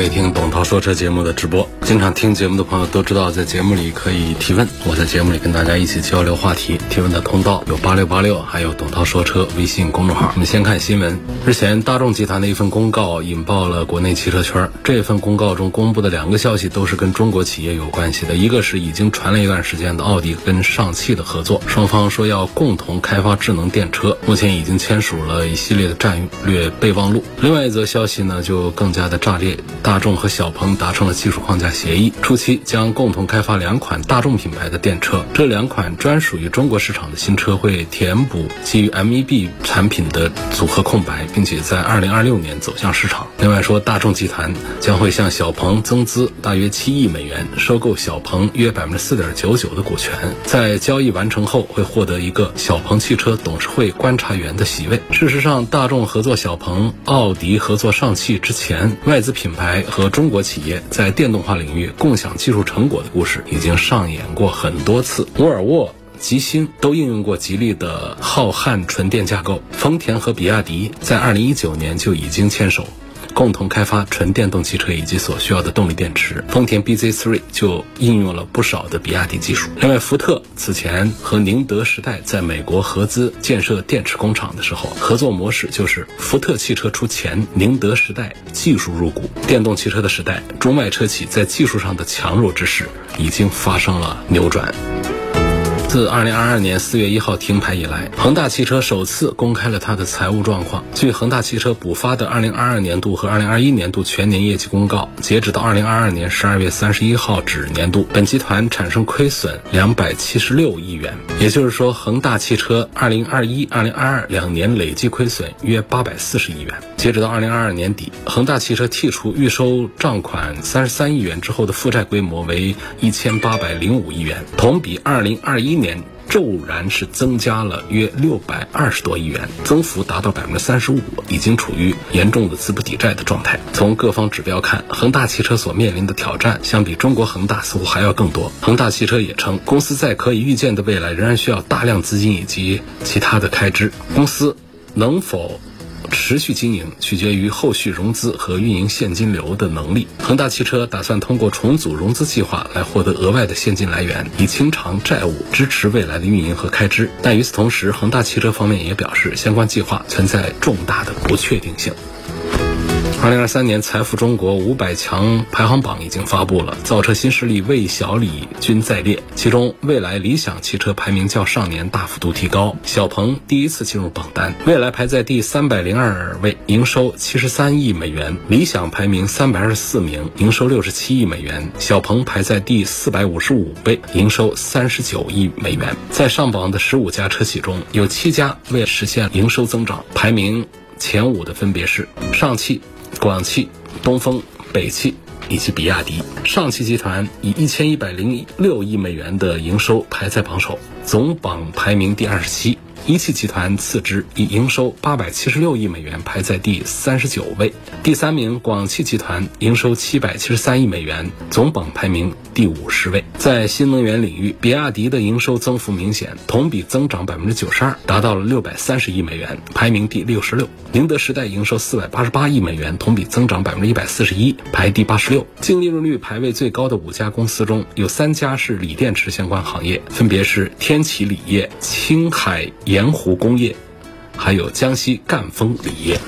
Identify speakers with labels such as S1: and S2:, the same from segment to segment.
S1: 可以听董涛说车节目的直播。经常听节目的朋友都知道，在节目里可以提问，我在节目里跟大家一起交流话题。提问的通道有八六八六，还有董涛说车微信公众号。我们先看新闻。日前，大众集团的一份公告引爆了国内汽车圈。这份公告中公布的两个消息都是跟中国企业有关系的，一个是已经传了一段时间的奥迪跟上汽的合作，双方说要共同开发智能电车，目前已经签署了一系列的战略备忘录。另外一则消息呢，就更加的炸裂，大众和小鹏达成了技术框架协议，初期将共同开发两款大众品牌的电车。这两款专属于中国市场的新车会填补基于 MEB 产品的组合空白，并且在2026年走向市场。另外说，大众集团将会向小鹏增资大约七亿美元，收购小鹏约百分之四点九九的股权。在交易完成后，会获得一个小鹏汽车董事会观察员的席位。事实上，大众合作小鹏、奥迪合作上汽之前，外资品牌和中国企业在电动化领域共享技术成果的故事已经上演过很多次。沃尔沃。吉星都应用过吉利的浩瀚纯电架构，丰田和比亚迪在二零一九年就已经牵手，共同开发纯电动汽车以及所需要的动力电池。丰田 BZ3 就应用了不少的比亚迪技术。另外，福特此前和宁德时代在美国合资建设电池工厂的时候，合作模式就是福特汽车出钱，宁德时代技术入股。电动汽车的时代，中外车企在技术上的强弱之势已经发生了扭转。自二零二二年四月一号停牌以来，恒大汽车首次公开了它的财务状况。据恒大汽车补发的二零二二年度和二零二一年度全年业绩公告，截止到二零二二年十二月三十一号止年度，本集团产生亏损两百七十六亿元。也就是说，恒大汽车二零二一、二零二二两年累计亏损约八百四十亿元。截止到二零二二年底，恒大汽车剔除预收账款三十三亿元之后的负债规模为一千八百零五亿元，同比二零二一年骤然是增加了约六百二十多亿元，增幅达到百分之三十五，已经处于严重的资不抵债的状态。从各方指标看，恒大汽车所面临的挑战相比中国恒大似乎还要更多。恒大汽车也称，公司在可以预见的未来仍然需要大量资金以及其他的开支，公司能否？持续经营取决于后续融资和运营现金流的能力。恒大汽车打算通过重组融资计划来获得额外的现金来源，以清偿债务，支持未来的运营和开支。但与此同时，恒大汽车方面也表示，相关计划存在重大的不确定性。二零二三年财富中国五百强排行榜已经发布了，造车新势力魏小李均在列。其中，蔚来理想汽车排名较上年大幅度提高，小鹏第一次进入榜单。蔚来排在第三百零二位，营收七十三亿美元；理想排名三百二十四名，营收六十七亿美元；小鹏排在第四百五十五位，营收三十九亿美元。在上榜的十五家车企中，有七家为实现营收增长，排名前五的分别是上汽。广汽、东风、北汽以及比亚迪，上汽集团以一千一百零六亿美元的营收排在榜首，总榜排名第二十七。一汽集团次之，以营收八百七十六亿美元排在第三十九位。第三名广汽集团营收七百七十三亿美元，总榜排名第五十位。在新能源领域，比亚迪的营收增幅明显，同比增长百分之九十二，达到了六百三十亿美元，排名第六十六。宁德时代营收四百八十八亿美元，同比增长百分之一百四十一，排第八十六。净利润率排位最高的五家公司中有三家是锂电池相关行业，分别是天齐锂业、青海。盐湖工业，还有江西赣锋锂业。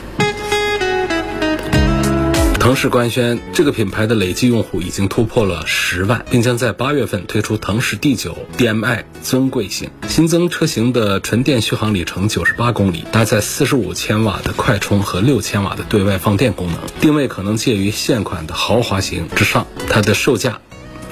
S1: 腾势官宣，这个品牌的累计用户已经突破了十万，并将在八月份推出腾势 D9 DM-i 尊贵型新增车型的纯电续航里程九十八公里，搭载四十五千瓦的快充和六千瓦的对外放电功能，定位可能介于现款的豪华型之上。它的售价。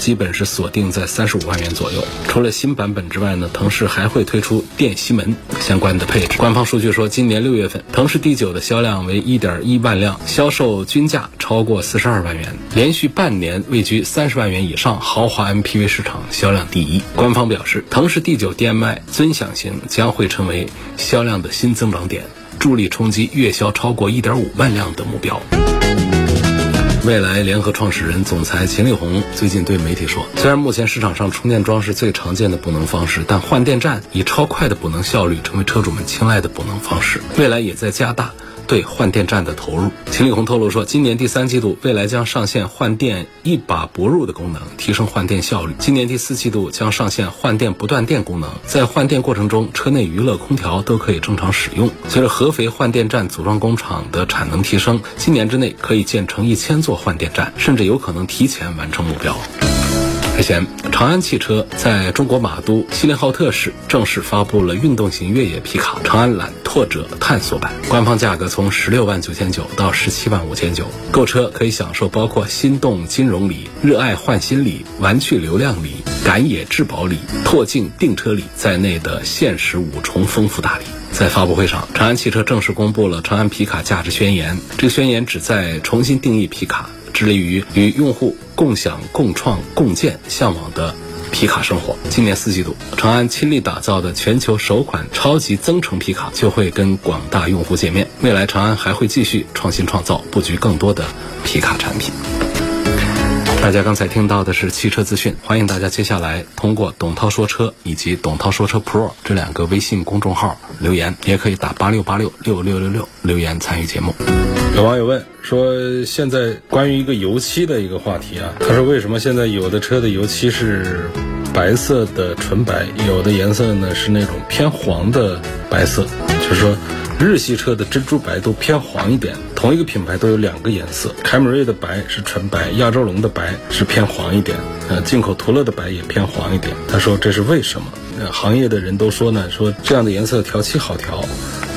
S1: 基本是锁定在三十五万元左右。除了新版本之外呢，腾势还会推出电吸门相关的配置。官方数据说，今年六月份腾势 D9 的销量为一点一万辆，销售均价超过四十二万元，连续半年位居三十万元以上豪华 MPV 市场销量第一。官方表示，腾势 D9 DM-i 尊享型将会成为销量的新增长点，助力冲击月销超过一点五万辆的目标。蔚来联合创始人、总裁秦力宏最近对媒体说：“虽然目前市场上充电桩是最常见的补能方式，但换电站以超快的补能效率成为车主们青睐的补能方式。未来也在加大。”对换电站的投入，秦力红透露说，今年第三季度，未来将上线换电一把不入的功能，提升换电效率。今年第四季度将上线换电不断电功能，在换电过程中，车内娱乐、空调都可以正常使用。随着合肥换电站组装工厂的产能提升，今年之内可以建成一千座换电站，甚至有可能提前完成目标。日前，长安汽车在中国马都锡林浩特市正式发布了运动型越野皮卡长安揽拓者探索版，官方价格从十六万九千九到十七万五千九，购车可以享受包括心动金融礼、热爱换新礼、玩趣流量礼、赶野质保礼、拓境订车礼在内的限时五重丰富大礼。在发布会上，长安汽车正式公布了长安皮卡价值宣言，这个宣言旨在重新定义皮卡。致力于与用户共享、共创、共建向往的皮卡生活。今年四季度，长安倾力打造的全球首款超级增程皮卡就会跟广大用户见面。未来，长安还会继续创新创造，布局更多的皮卡产品。大家刚才听到的是汽车资讯，欢迎大家接下来通过“董涛说车”以及“董涛说车 Pro” 这两个微信公众号留言，也可以打八六八六六六六六留言参与节目。有网友问说：“现在关于一个油漆的一个话题啊，他说为什么现在有的车的油漆是白色的纯白，有的颜色呢是那种偏黄的白色？就是说。”日系车的珍珠白都偏黄一点，同一个品牌都有两个颜色。凯美瑞的白是纯白，亚洲龙的白是偏黄一点，呃，进口途乐的白也偏黄一点。他说这是为什么？呃行业的人都说呢，说这样的颜色调漆好调，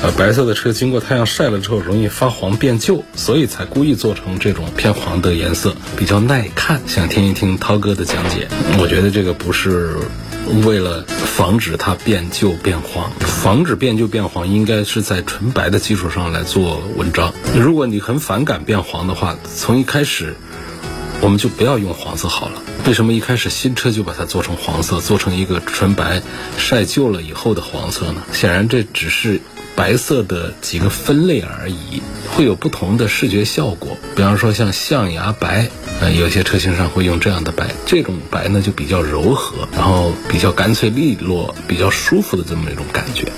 S1: 呃，白色的车经过太阳晒了之后容易发黄变旧，所以才故意做成这种偏黄的颜色，比较耐看。想听一听涛哥的讲解，我觉得这个不是。为了防止它变旧变黄，防止变旧变黄，应该是在纯白的基础上来做文章。如果你很反感变黄的话，从一开始我们就不要用黄色好了。为什么一开始新车就把它做成黄色，做成一个纯白晒旧了以后的黄色呢？显然这只是白色的几个分类而已，会有不同的视觉效果。比方说像象牙白。呃，有些车型上会用这样的白，这种白呢就比较柔和，然后比较干脆利落，比较舒服的这么一种感觉。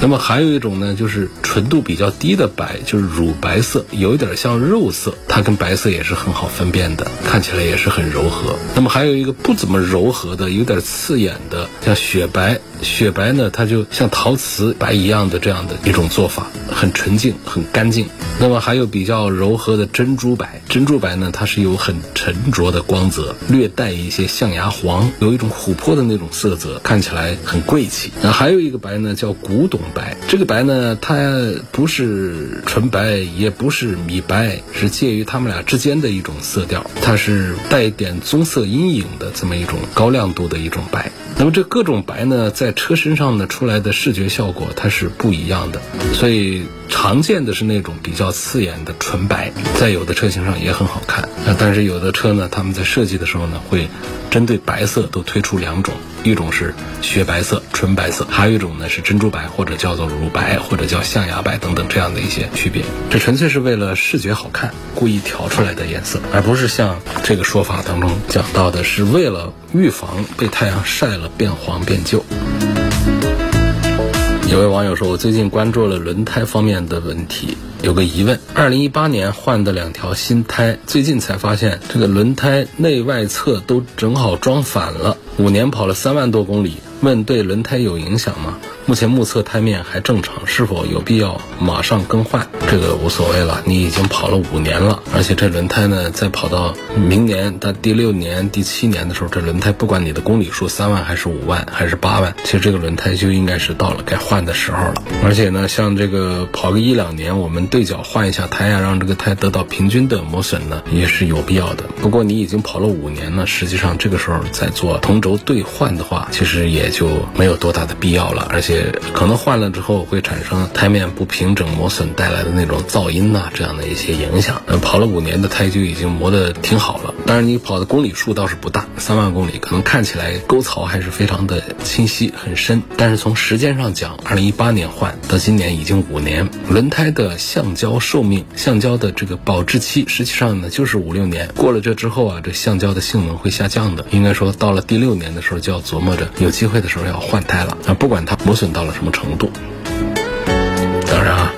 S1: 那么还有一种呢，就是纯度比较低的白，就是乳白色，有一点像肉色，它跟白色也是很好分辨的，看起来也是很柔和。那么还有一个不怎么柔和的，有点刺眼的，像雪白。雪白呢，它就像陶瓷白一样的这样的一种做法，很纯净、很干净。那么还有比较柔和的珍珠白，珍珠白呢，它是有很沉着的光泽，略带一些象牙黄，有一种琥珀的那种色泽，看起来很贵气。那还有一个白呢，叫古董白。这个白呢，它不是纯白，也不是米白，是介于它们俩之间的一种色调，它是带一点棕色阴影的这么一种高亮度的一种白。那么这各种白呢，在车身上呢出来的视觉效果它是不一样的，所以常见的是那种比较刺眼的纯白，在有的车型上也很好看。那但是有的车呢，他们在设计的时候呢，会针对白色都推出两种，一种是雪白色、纯白色，还有一种呢是珍珠白或者叫做乳白或者叫象牙白等等这样的一些区别。这纯粹是为了视觉好看故意调出来的颜色，而不是像这个说法当中讲到的是为了预防被太阳晒了。变黄变旧。有位网友说：“我最近关注了轮胎方面的问题，有个疑问：二零一八年换的两条新胎，最近才发现这个轮胎内外侧都正好装反了。五年跑了三万多公里，问对轮胎有影响吗？目前目测胎面还正常，是否有必要马上更换？这个无所谓了，你已经跑了五年了，而且这轮胎呢，再跑到明年到第六年、第七年的时候，这轮胎不管你的公里数三万还是五万还是八万，其实这个轮胎就应该是到了该换的时候了。而且呢，像这个跑个一两年，我们对角换一下胎啊，让这个胎得到平均的磨损呢，也是有必要的。不过你已经跑了五年了，实际上这个时候再做同轴对换的话，其实也就没有多大的必要了，而且可能换了之后会产生胎面不平整磨损带来的那种噪音呐，这样的一些影响。呃，跑了五年的胎就已经磨得挺好了，当然你跑的公里数倒是不大，三万公里，可能看起来沟槽还是非常的清晰很深。但是从时间上讲，二零一八年换到今年已经五年，轮胎的橡胶寿命、橡胶的这个保质期，实际上呢就是五六年。过了这之后啊，这橡胶的性能会下降的。应该说到了第六年的时候，就要琢磨着有机会的时候要换胎了啊，不管它磨损到了什么程度。当然啊，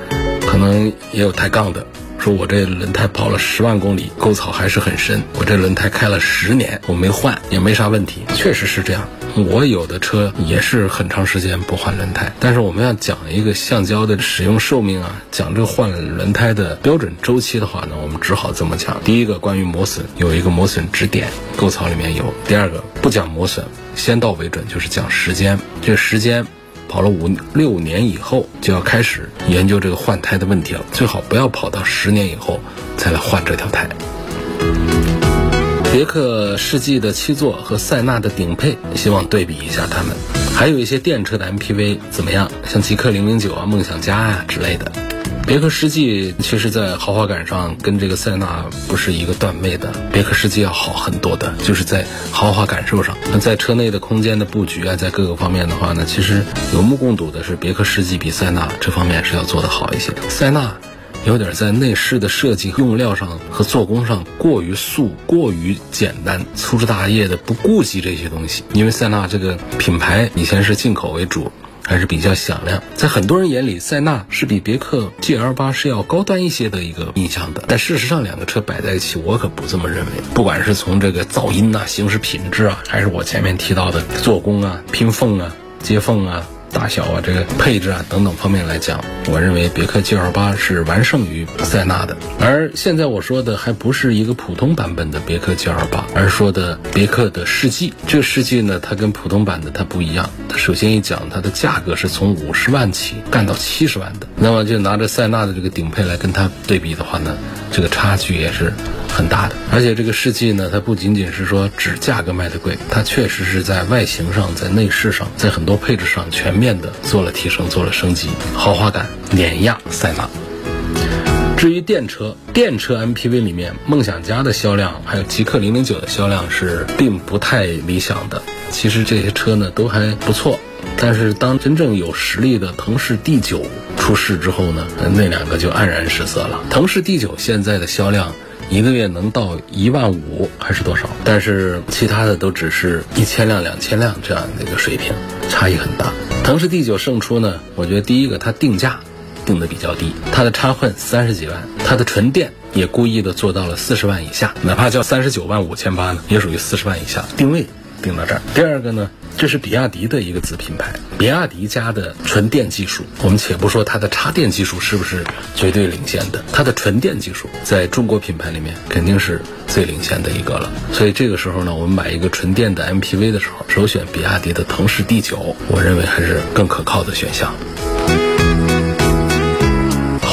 S1: 可能也有抬杠的，说我这轮胎跑了十万公里，沟槽还是很深。我这轮胎开了十年，我没换也没啥问题，确实是这样。我有的车也是很长时间不换轮胎，但是我们要讲一个橡胶的使用寿命啊，讲这个换轮胎的标准周期的话呢，我们只好这么讲。第一个，关于磨损，有一个磨损指点，沟槽里面有；第二个，不讲磨损，先到为准，就是讲时间。这个时间。跑了五六年以后，就要开始研究这个换胎的问题了。最好不要跑到十年以后再来换这条胎。别克世纪的七座和塞纳的顶配，希望对比一下它们。还有一些电车的 MPV 怎么样？像极氪零零九啊、梦想家啊之类的。别克世纪其实，在豪华感上跟这个塞纳不是一个段位的，别克世纪要好很多的，就是在豪华感受上。那在车内的空间的布局啊，在各个方面的话呢，其实有目共睹的是，别克世纪比塞纳这方面是要做得好一些。塞纳有点在内饰的设计、用料上和做工上过于素、过于简单、粗枝大叶的，不顾及这些东西。因为塞纳这个品牌以前是进口为主。还是比较响亮，在很多人眼里，塞纳是比别克 GL 八是要高端一些的一个印象的。但事实上，两个车摆在一起，我可不这么认为。不管是从这个噪音呐、行驶品质啊，还是我前面提到的做工啊、拼缝啊、接缝啊。大小啊，这个配置啊等等方面来讲，我认为别克 GL 八是完胜于塞纳的。而现在我说的还不是一个普通版本的别克 GL 八，而说的别克的世纪。这个世纪呢，它跟普通版的它不一样。它首先一讲，它的价格是从五十万起干到七十万的。那么就拿着塞纳的这个顶配来跟它对比的话呢，这个差距也是。很大的，而且这个世纪呢，它不仅仅是说只价格卖的贵，它确实是在外形上、在内饰上、在很多配置上全面的做了提升、做了升级，豪华感碾压塞纳。至于电车，电车 MPV 里面，梦想家的销量还有极氪零零九的销量是并不太理想的。其实这些车呢都还不错，但是当真正有实力的腾势 D 九出世之后呢，那两个就黯然失色了。腾势 D 九现在的销量。一个月能到一万五还是多少？但是其他的都只是一千辆、两千辆这样的一个水平，差异很大。腾势 D 九胜出呢？我觉得第一个它定价定的比较低，它的插混三十几万，它的纯电也故意的做到了四十万以下，哪怕叫三十九万五千八呢，也属于四十万以下定位。定到这儿。第二个呢，这是比亚迪的一个子品牌，比亚迪家的纯电技术，我们且不说它的插电技术是不是绝对领先的，它的纯电技术在中国品牌里面肯定是最领先的一个了。所以这个时候呢，我们买一个纯电的 MPV 的时候，首选比亚迪的腾势 D9，我认为还是更可靠的选项。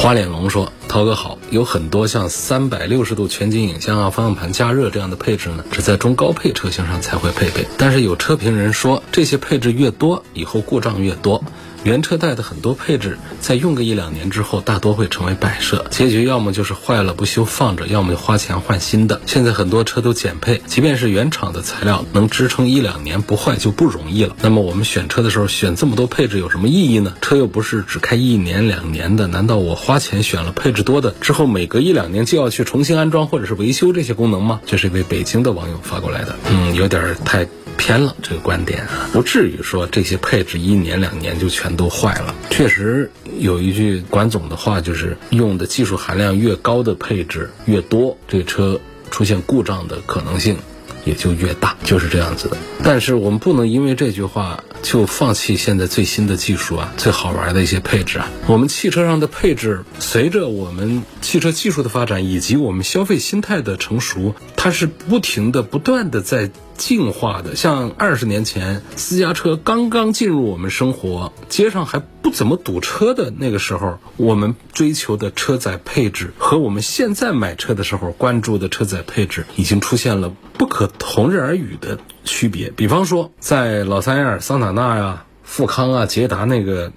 S1: 花脸龙说：“涛哥好，有很多像三百六十度全景影像啊、方向盘加热这样的配置呢，只在中高配车型上才会配备。但是有车评人说，这些配置越多，以后故障越多。”原车带的很多配置，在用个一两年之后，大多会成为摆设，结局要么就是坏了不修放着，要么就花钱换新的。现在很多车都减配，即便是原厂的材料能支撑一两年不坏就不容易了。那么我们选车的时候选这么多配置有什么意义呢？车又不是只开一年两年的，难道我花钱选了配置多的之后，每隔一两年就要去重新安装或者是维修这些功能吗？这是一位北京的网友发过来的，嗯，有点太。偏了这个观点啊，不至于说这些配置一年两年就全都坏了。确实有一句管总的话，就是用的技术含量越高的配置越多，这车出现故障的可能性也就越大，就是这样子的。但是我们不能因为这句话就放弃现在最新的技术啊，最好玩的一些配置啊。我们汽车上的配置，随着我们汽车技术的发展以及我们消费心态的成熟，它是不停的、不断的在。进化的，像二十年前私家车刚刚进入我们生活，街上还不怎么堵车的那个时候，我们追求的车载配置和我们现在买车的时候关注的车载配置，已经出现了不可同日而语的区别。比方说，在老三样、桑塔纳呀、富康啊、捷达那个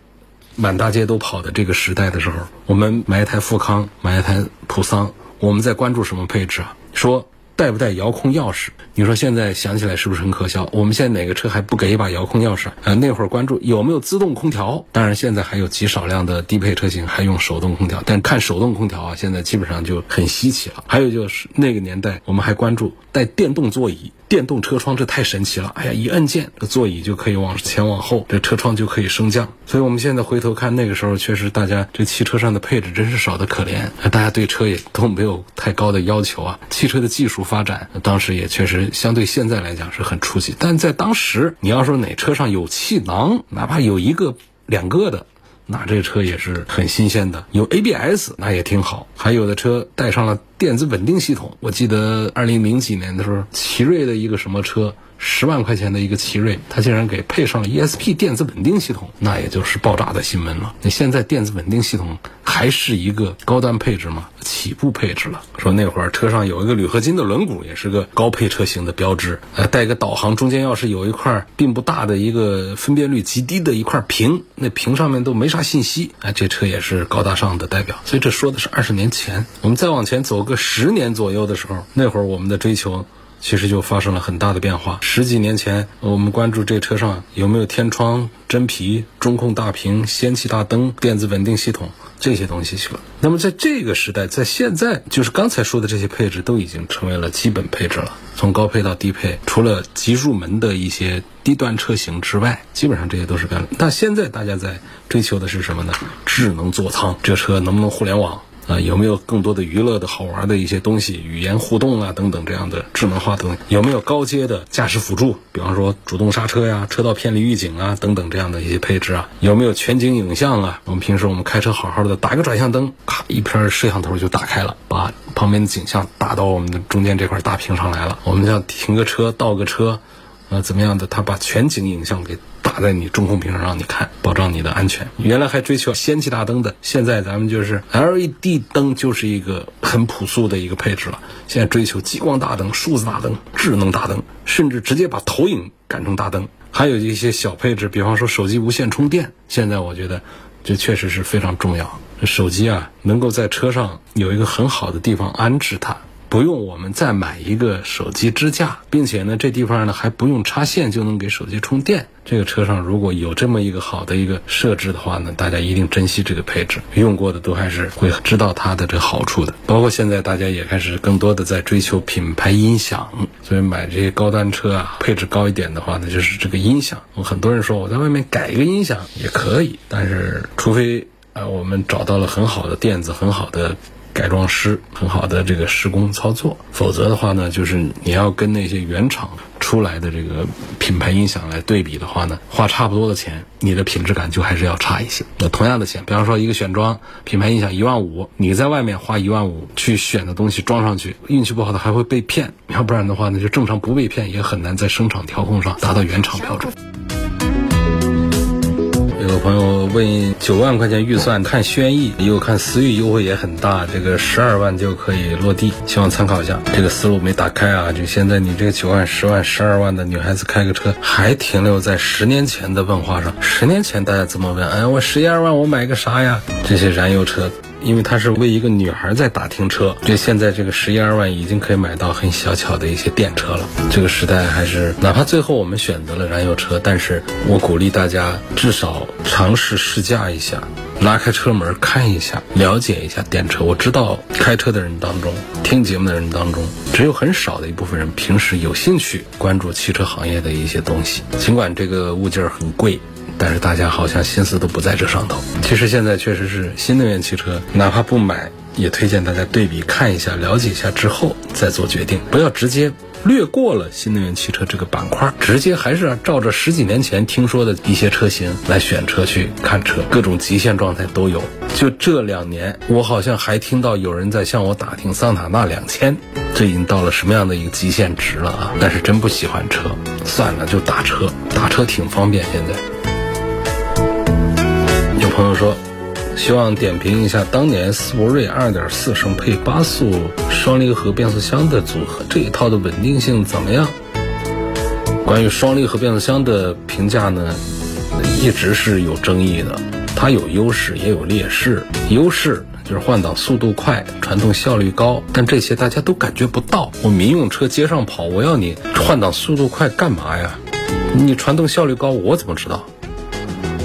S1: 满大街都跑的这个时代的时候，我们买一台富康，买一台普桑，我们在关注什么配置啊？说。带不带遥控钥匙？你说现在想起来是不是很可笑？我们现在哪个车还不给一把遥控钥匙？呃，那会儿关注有没有自动空调？当然，现在还有极少量的低配车型还用手动空调，但看手动空调啊，现在基本上就很稀奇了。还有就是那个年代，我们还关注带电动座椅。电动车窗这太神奇了！哎呀，一按键，这座椅就可以往前往后，这车窗就可以升降。所以我们现在回头看那个时候，确实大家这汽车上的配置真是少得可怜。大家对车也都没有太高的要求啊。汽车的技术发展，当时也确实相对现在来讲是很初级。但在当时，你要说哪车上有气囊，哪怕有一个、两个的。那这车也是很新鲜的，有 ABS 那也挺好。还有的车带上了电子稳定系统，我记得二零零几年的时候，奇瑞的一个什么车。十万块钱的一个奇瑞，它竟然给配上了 ESP 电子稳定系统，那也就是爆炸的新闻了。那现在电子稳定系统还是一个高端配置吗？起步配置了。说那会儿车上有一个铝合金的轮毂，也是个高配车型的标志。呃，带个导航，中间要是有一块并不大的一个分辨率极低的一块屏，那屏上面都没啥信息，哎，这车也是高大上的代表。所以这说的是二十年前。我们再往前走个十年左右的时候，那会儿我们的追求。其实就发生了很大的变化。十几年前，我们关注这车上有没有天窗、真皮、中控大屏、氙气大灯、电子稳定系统这些东西去了。那么在这个时代，在现在，就是刚才说的这些配置都已经成为了基本配置了。从高配到低配，除了极入门的一些低端车型之外，基本上这些都是干。但现在大家在追求的是什么呢？智能座舱，这车能不能互联网？啊，有没有更多的娱乐的好玩的一些东西，语言互动啊等等这样的智能化的东西？有没有高阶的驾驶辅助，比方说主动刹车呀、车道偏离预警啊等等这样的一些配置啊？有没有全景影像啊？我们平时我们开车好好的，打个转向灯，咔一片摄像头就打开了，把旁边的景象打到我们的中间这块大屏上来了。我们像停个车、倒个车，啊怎么样的？它把全景影像给。打在你中控屏上让你看，保障你的安全。原来还追求氙气大灯的，现在咱们就是 LED 灯，就是一个很朴素的一个配置了。现在追求激光大灯、数字大灯、智能大灯，甚至直接把投影改成大灯。还有一些小配置，比方说手机无线充电。现在我觉得这确实是非常重要。手机啊，能够在车上有一个很好的地方安置它。不用我们再买一个手机支架，并且呢，这地方呢还不用插线就能给手机充电。这个车上如果有这么一个好的一个设置的话呢，大家一定珍惜这个配置。用过的都还是会知道它的这个好处的。包括现在大家也开始更多的在追求品牌音响，所以买这些高端车啊，配置高一点的话呢，就是这个音响。我很多人说我在外面改一个音响也可以，但是除非啊我们找到了很好的垫子，很好的。改装师很好的这个施工操作，否则的话呢，就是你要跟那些原厂出来的这个品牌音响来对比的话呢，花差不多的钱，你的品质感就还是要差一些。那同样的钱，比方说一个选装品牌音响一万五，你在外面花一万五去选的东西装上去，运气不好的还会被骗，要不然的话呢，就正常不被骗也很难在声场调控上达到原厂标准。有朋友问九万块钱预算看轩逸，又看思域，优惠也很大，这个十二万就可以落地，希望参考一下。这个思路没打开啊，就现在你这个九万、十万、十二万的女孩子开个车，还停留在十年前的问话上。十年前大家怎么问？哎，我十一二万我买个啥呀？这些燃油车。因为它是为一个女孩在打听车，就现在这个十一二万已经可以买到很小巧的一些电车了。这个时代还是，哪怕最后我们选择了燃油车，但是我鼓励大家至少尝试试驾一下，拉开车门看一下，了解一下电车。我知道开车的人当中，听节目的人当中，只有很少的一部分人平时有兴趣关注汽车行业的一些东西，尽管这个物件很贵。但是大家好像心思都不在这上头。其实现在确实是新能源汽车，哪怕不买，也推荐大家对比看一下，了解一下之后再做决定，不要直接略过了新能源汽车这个板块，直接还是照着十几年前听说的一些车型来选车去看车，各种极限状态都有。就这两年，我好像还听到有人在向我打听桑塔纳两千，这已经到了什么样的一个极限值了啊！但是真不喜欢车，算了，就打车，打车挺方便。现在朋友说。希望点评一下当年斯铂瑞2.4升配八速双离合变速箱的组合，这一套的稳定性怎么样？关于双离合变速箱的评价呢，一直是有争议的。它有优势也有劣势。优势就是换挡速度快，传动效率高，但这些大家都感觉不到。我民用车街上跑，我要你换挡速度快干嘛呀？你传动效率高，我怎么知道？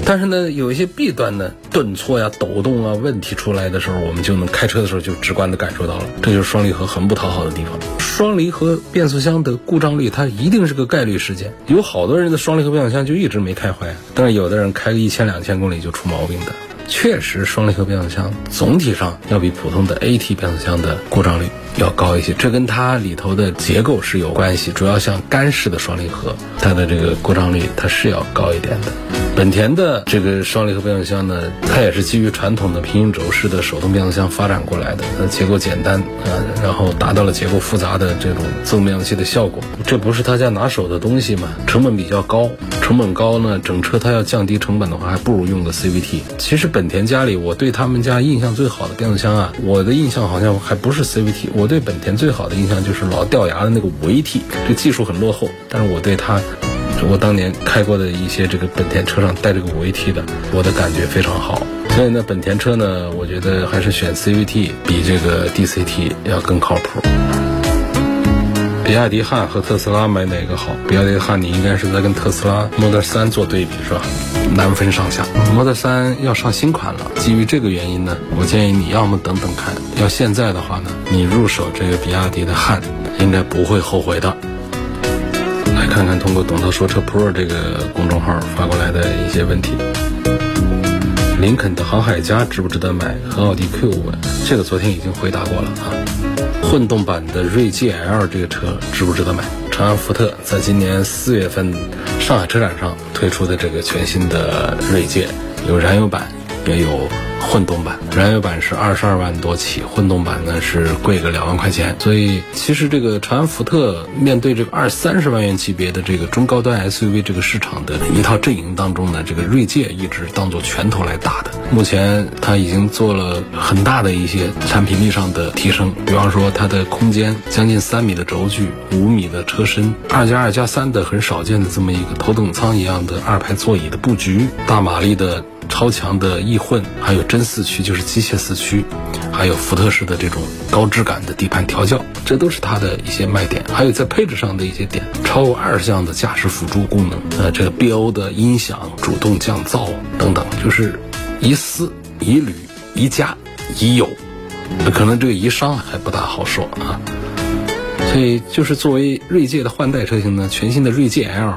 S1: 但是呢，有一些弊端呢，顿挫呀、抖动啊，问题出来的时候，我们就能开车的时候就直观的感受到了。这就是双离合很不讨好的地方。双离合变速箱的故障率，它一定是个概率事件。有好多人的双离合变速箱就一直没开坏，但是有的人开个一千两千公里就出毛病的。确实，双离合变速箱总体上要比普通的 AT 变速箱的故障率要高一些，这跟它里头的结构是有关系。主要像干式的双离合，它的这个故障率它是要高一点的。本田的这个双离合变速箱呢，它也是基于传统的平行轴式的手动变速箱发展过来的，呃，结构简单啊，然后达到了结构复杂的这种自动变速器的效果。这不是他家拿手的东西嘛？成本比较高，成本高呢，整车它要降低成本的话，还不如用个 CVT。其实本田家里，我对他们家印象最好的变速箱啊，我的印象好像还不是 CVT，我我对本田最好的印象就是老掉牙的那个五 AT，这技术很落后，但是我对它。我当年开过的一些这个本田车上带这个五 AT 的，我的感觉非常好。所以呢，本田车呢，我觉得还是选 CVT 比这个 DCT 要更靠谱。比亚迪汉和特斯拉买哪个好？比亚迪汉你应该是在跟特斯拉 Model 3做对比是吧？难分上下。Model 3要上新款了，基于这个原因呢，我建议你要么等等看，要现在的话呢，你入手这个比亚迪的汉，应该不会后悔的。来看看通过“董涛说车 Pro” 这个公众号发过来的一些问题。林肯的航海家值不值得买？和奥迪 Q 五，这个昨天已经回答过了啊。混动版的锐界 L 这个车值不值得买？长安福特在今年四月份上海车展上推出的这个全新的锐界，有燃油版，也有。混动版燃油版是二十二万多起，混动版呢是贵个两万块钱。所以其实这个长安福特面对这个二三十万元级别的这个中高端 SUV 这个市场的一套阵营当中呢，这个锐界一直当做拳头来打的。目前它已经做了很大的一些产品力上的提升，比方说它的空间将近三米的轴距，五米的车身，二加二加三的很少见的这么一个头等舱一样的二排座椅的布局，大马力的。超强的易混，还有真四驱，就是机械四驱，还有福特式的这种高质感的底盘调教，这都是它的一些卖点。还有在配置上的一些点，超过二十项的驾驶辅助功能，呃，这个 BO 的音响、主动降噪等等，就是一丝一缕一加一有，可能这个一商还不大好说啊。所以就是作为锐界的换代车型呢，全新的锐界 L，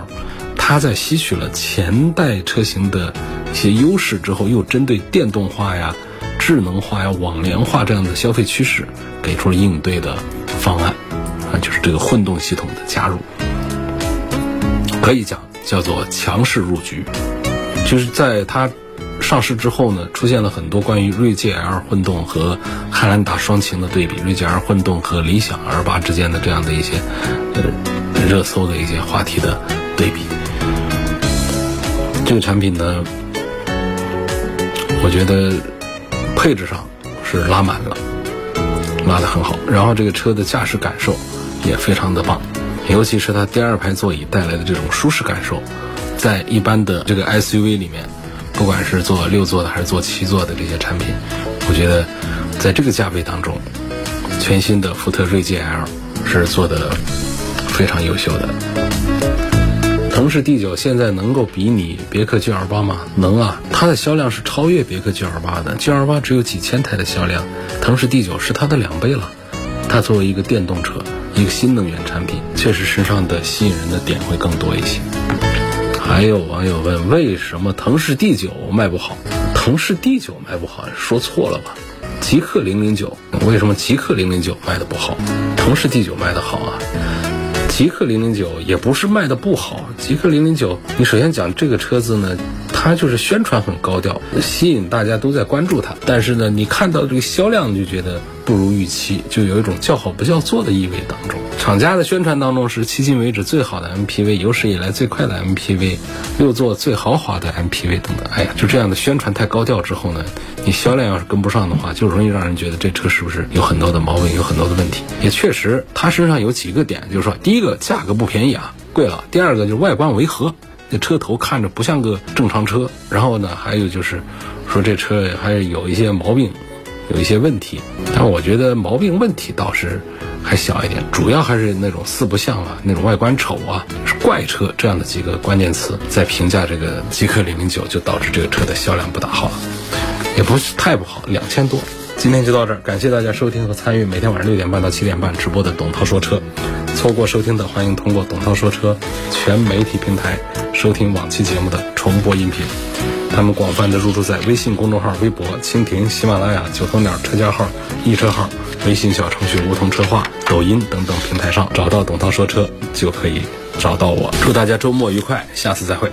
S1: 它在吸取了前代车型的。一些优势之后，又针对电动化呀、智能化呀、网联化这样的消费趋势，给出了应对的方案，啊，就是这个混动系统的加入，可以讲叫做强势入局。就是在它上市之后呢，出现了很多关于锐界 L 混动和汉兰达双擎的对比，锐界 L 混动和理想 L 八之间的这样的一些呃热搜的一些话题的对比。这个产品呢。我觉得配置上是拉满了，拉的很好。然后这个车的驾驶感受也非常的棒，尤其是它第二排座椅带来的这种舒适感受，在一般的这个 SUV 里面，不管是做六座的还是做七座的这些产品，我觉得在这个价位当中，全新的福特锐界 L 是做的非常优秀的。腾势 D9 现在能够比拟别克 GL8 吗？能啊，它的销量是超越别克 GL8 的。GL8 只有几千台的销量，腾势 D9 是它的两倍了。它作为一个电动车，一个新能源产品，确实身上的吸引人的点会更多一些。还有网友问，为什么腾势 D9 卖不好？腾势 D9 卖不好，说错了吧？极氪零零九，为什么极氪零零九卖的不好？腾势 D9 卖的好啊？极氪零零九也不是卖的不好，极氪零零九，你首先讲这个车子呢，它就是宣传很高调，吸引大家都在关注它。但是呢，你看到这个销量就觉得不如预期，就有一种叫好不叫座的意味当中。厂家的宣传当中是迄今为止最好的 MPV，有史以来最快的 MPV，六座最豪华的 MPV 等等。哎呀，就这样的宣传太高调之后呢，你销量要是跟不上的话，就容易让人觉得这车是不是有很多的毛病，有很多的问题。也确实，它身上有几个点，就是说，第一个价格不便宜啊，贵了；第二个就是外观违和，那车头看着不像个正常车。然后呢，还有就是说这车还有一些毛病，有一些问题。但我觉得毛病问题倒是。还小一点，主要还是那种四不像啊，那种外观丑啊，是怪车这样的几个关键词，在评价这个极氪零零九，就导致这个车的销量不大好了，也不是太不好，两千多。今天就到这儿，感谢大家收听和参与每天晚上六点半到七点半直播的董涛说车。错过收听的，欢迎通过董涛说车全媒体平台收听往期节目的重播音频。他们广泛的入驻在微信公众号、微博、蜻蜓、喜马拉雅、九头鸟车架号、易车号、微信小程序梧桐车话、抖音等等平台上，找到董涛说车就可以找到我。祝大家周末愉快，下次再会。